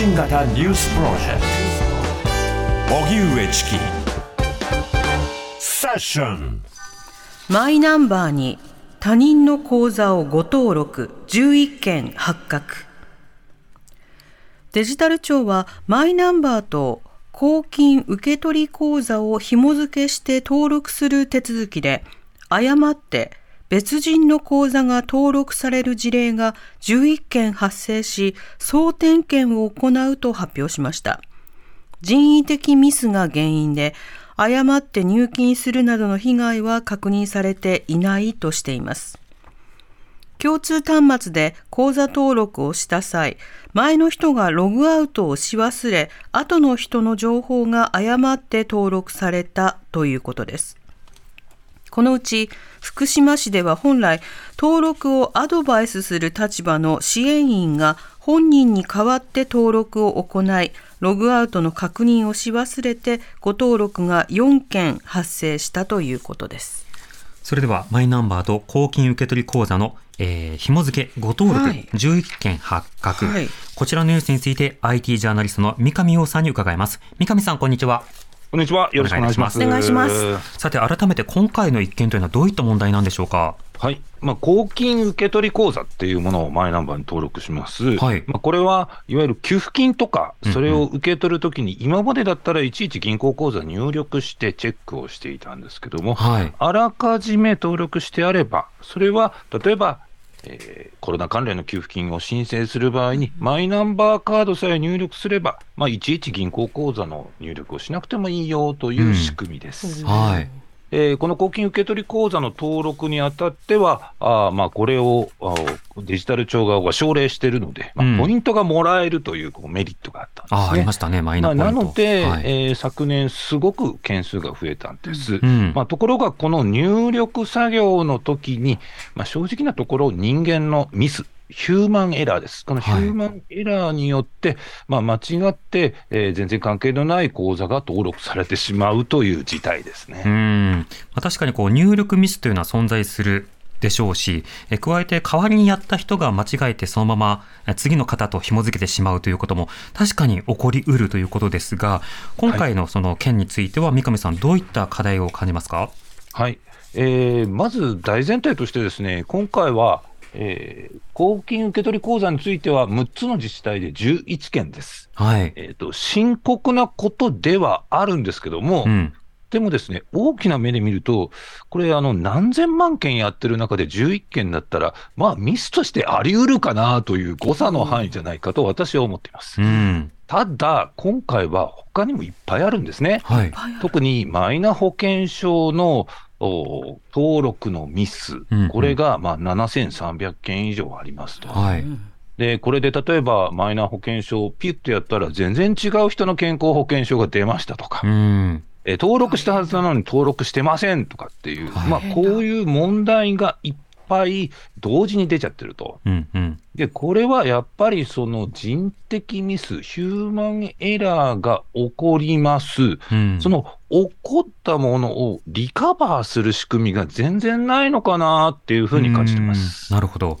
信型ニュースプロジェクト。荻上チキ。セッション。マイナンバーに他人の口座を誤登録。11件発覚。デジタル庁はマイナンバーと公金受取口座を紐付けして登録する手続きで誤って別人の口座が登録される事例が11件発生し、総点検を行うと発表しました。人為的ミスが原因で、誤って入金するなどの被害は確認されていないとしています。共通端末で口座登録をした際、前の人がログアウトをし忘れ、後の人の情報が誤って登録されたということです。このうち福島市では本来登録をアドバイスする立場の支援員が本人に代わって登録を行いログアウトの確認をし忘れて誤登録が4件発生したということです。それではマイナンバーと公金受取口座の、えー、紐付け誤登録11件発覚、はい。はい、こちらのニュースについて IT ジャーナリストの三上洋さんに伺います。三上さんこんにちはこんにちは。よろしくお願いします。お願いします。さて、改めて今回の一件というのはどういった問題なんでしょうか？はい。まあ、公金受取口座っていうものをマイナンバーに登録します。はい。まあ、これはいわゆる給付金とか、それを受け取るときに、今までだったらいちいち銀行口座入力してチェックをしていたんですけども、はい。あらかじめ登録してあれば、それは例えばえー、コロナ関連の給付金を申請する場合に、マイナンバーカードさえ入力すれば、まあ、いちいち銀行口座の入力をしなくてもいいよという仕組みです。うん、はいえー、この公金受取口座の登録にあたっては、あまあ、これをデジタル庁側が奨励しているので、まあ、ポイントがもらえるというこうメリットがあったんですね。あありましたね、マイナなので、はい、えー、昨年、すごく件数が増えたんです。うん、まあ、ところが、この入力作業の時に、まあ、正直なところ、人間のミス、ヒューマンエラーです。このヒューマンエラーによって、はい、まあ、間違って、えー、全然関係のない口座が登録されてしまうという事態ですね。うんまあ、確かにこう入力ミスというのは存在するでしょうし、え加えて代わりにやった人が間違えてそのまま次の方と紐付けてしまうということも確かに起こりうるということですが、今回のその件については三上さんどういった課題を感じますか？はい、えー、まず大前提としてですね、今回はえー、公金受取口座については6つの自治体で11件です。はい。えっ、ー、と、深刻なことではあるんですけども、うん、でもですね、大きな目で見ると、これ、あの、何千万件やってる中で11件だったら、まあ、ミスとしてあり得るかなという誤差の範囲じゃないかと私は思っています。うん、ただ、今回は他にもいっぱいあるんですね。はい、特にマイナ保険証の登録のミス、うんうん、これがまあ7300件以上ありますと。はい。で、これで例えばマイナ保険証をピュッとやったら、全然違う人の健康保険証が出ましたとか、うん、え登録したはずなのに登録してませんとかっていう、まあ、こういう問題がいっぱい同時に出ちゃってると。うんうん、で、これはやっぱりその人的ミス、ヒューマンエラーが起こります。うん、その起こったものをリカバーする仕組みが全然ないのかなっていうふうに感じてます。なるほど。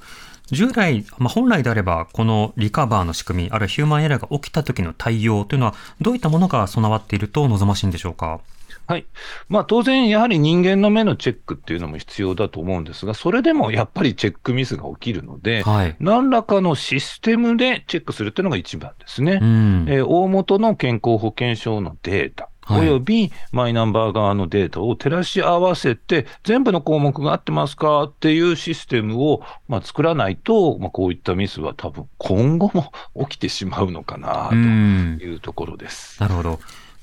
従来、まあ、本来であれば、このリカバーの仕組み、あるいはヒューマンエラーが起きた時の対応というのは、どういったものが備わっていると望ましいんでしょうか？はい。まあ当然、やはり人間の目のチェックっていうのも必要だと思うんですが、それでもやっぱりチェックミスが起きるので、はい、何らかのシステムでチェックするっていうのが一番ですね。うん、えー、大元の健康保険証のデータ、およびマイナンバー側のデータを照らし合わせて、全部の項目が合ってますかっていうシステムを、まあ、作らないと、まあ、こういったミスは多分今後も起きてしまうのかなというところです。なるほど。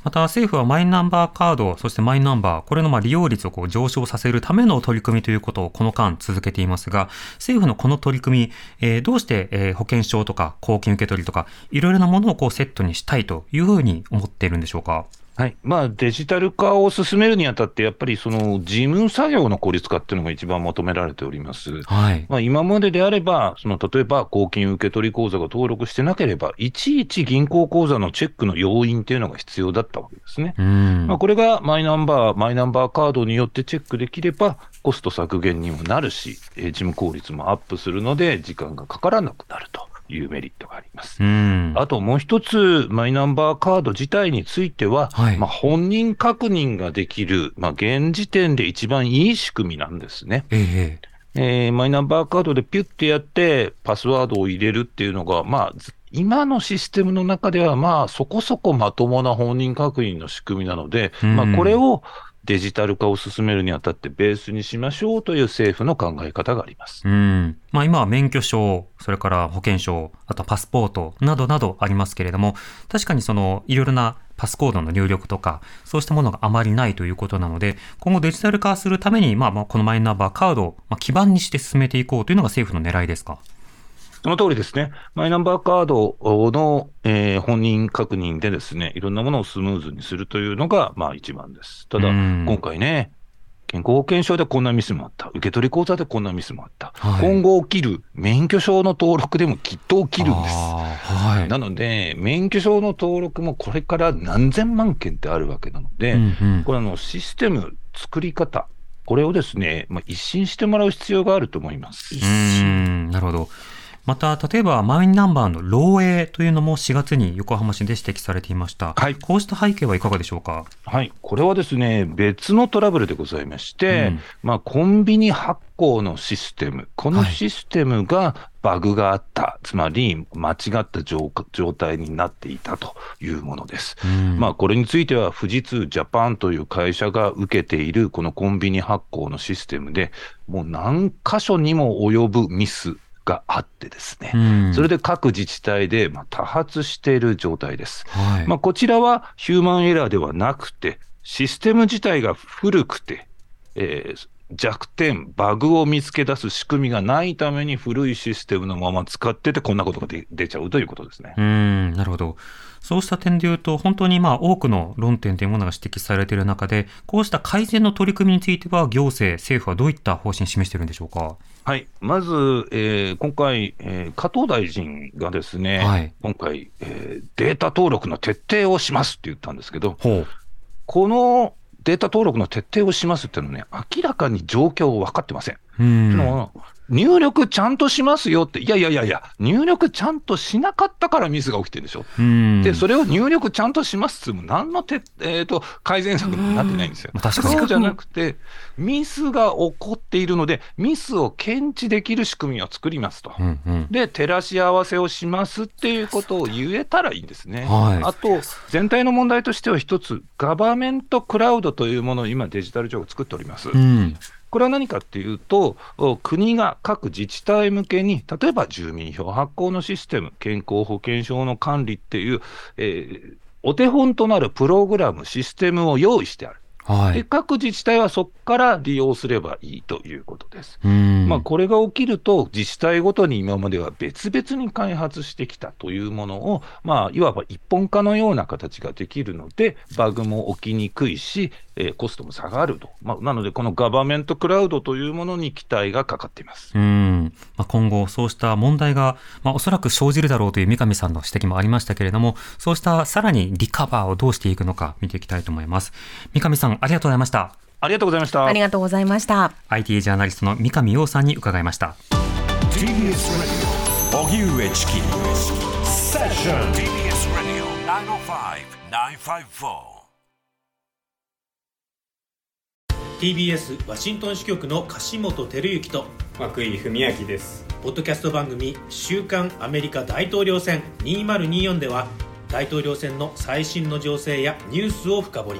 また政府はマイナンバーカード、そしてマイナンバー、これのま利用率をこう上昇させるための取り組みということをこの間続けていますが、政府のこの取り組み、えー、どうして、え、保険証とか公金受取とか、いろいろなものをこうセットにしたいというふうに思っているんでしょうか？はいまあ、デジタル化を進めるにあたって、やっぱりその事務作業の効率化っていうのが一番求められております。はいまあ、今までであれば、その例えば公金受取口座が登録してなければ、いちいち銀行口座のチェックの要因っていうのが必要だったわけですね。まあ、これがマイナンバー、マイナンバーカードによってチェックできれば、コスト削減にもなるし、事務効率もアップするので、時間がかからなくなると。いうメリットがあります。あともう一つ、マイナンバーカード自体については、はい、まあ、本人確認ができる、まあ、現時点で一番いい仕組みなんですね。えーえー、マイナンバーカードでピュッてやって、パスワードを入れるっていうのが、まあ、今のシステムの中では、まあ、そこそこまともな本人確認の仕組みなので、まあ、これをデジタル化を進めるにあたってベースにしましょうという政府の考え方があります。うん。まあ今は免許証、それから保険証、あとパスポートなどなどありますけれども、確かにそのいろいろなパスコードの入力とか、そうしたものがあまりないということなので、今後デジタル化するために、まあ、このマイナンバーカードを基盤にして進めていこうというのが政府の狙いですか？その通りですね。マイナンバーカードの、えー、本人確認でですね、いろんなものをスムーズにするというのが、まあ一番です。ただ、今回ね、健康保険証でこんなミスもあった。受取口座でこんなミスもあった。はい、今後起きる免許証の登録でもきっと起きるんです。はい、なので、免許証の登録もこれから何千万件ってあるわけなので、うんうん、これあのシステム、作り方、これをですね、まあ、一新してもらう必要があると思います。一新なるほど。また、例えばマイナンバーの漏洩というのも4月に横浜市で指摘されていました。はい。こうした背景はいかがでしょうか？はい。これはですね、別のトラブルでございまして、うん、まあ、コンビニ発行のシステム、このシステムがバグがあった、はい、つまり間違った状態になっていたというものです。うん、まあ、これについては、富士通ジャパンという会社が受けているこのコンビニ発行のシステムで、もう何箇所にも及ぶミスがあってですね、うん、それで各自治体でま多発している状態です。はい、まあ、こちらはヒューマンエラーではなくて、システム自体が古くて、えー、弱点、バグを見つけ出す仕組みがないために古いシステムのまま使ってて、こんなことが出ちゃうということですね。うん、なるほど。そうした点で言うと、本当にまあ多くの論点というものが指摘されている中で、こうした改善の取り組みについては、行政、政府はどういった方針を示しているんでしょうか？はい、まず、えー、今回、えー、加藤大臣がですね、はい、今回、えー、データ登録の徹底をしますって言ったんですけど、このデータ登録の徹底をしますっていうのはね、明らかに状況分かってません。うん入力ちゃんとしますよって、いやいやいやいや、入力ちゃんとしなかったからミスが起きてるでしょ。で、それを入力ちゃんとしますっても、何のて、えーと、改善策にもなってないんですよ。確かにそうじゃなくて、ミスが起こっているので、ミスを検知できる仕組みを作りますと、うんうん、で、照らし合わせをしますっていうことを言えたらいいんですね。はい、あと、全体の問題としては一つ、ガバメントクラウドというものを今、デジタル庁が作っております。うんこれは何かっていうと、国が各自治体向けに、例えば住民票発行のシステム、健康保険証の管理っていう、えー、お手本となるプログラム、システムを用意してある。はい、で各自治体はそこから利用すればいいということです。まあ、これが起きると、自治体ごとに今までは別々に開発してきたというものを、まあ、いわば一本化のような形ができるので、バグも起きにくいし、えー、コストも下がると、まあ、なので、このガバメントクラウドというものに期待がかかっています。うん。まあ、今後、そうした問題が、まあ、おそらく生じるだろうという三上さんの指摘もありましたけれども、そうしたさらにリカバーをどうしていくのか見ていきたいと思います。三上さん、ありがとうございました。ありがとうございました。ありがとうございました。IT ジャーナリストの三上洋さんに伺いました。TBS Radio 荻上チキセッション TBS Radio 905-954 TBS ワシントン支局の樫本照之と涌井文明ですポッドキャスト番組「週刊アメリカ大統領選2024」では大統領選の最新の情勢やニュースを深掘り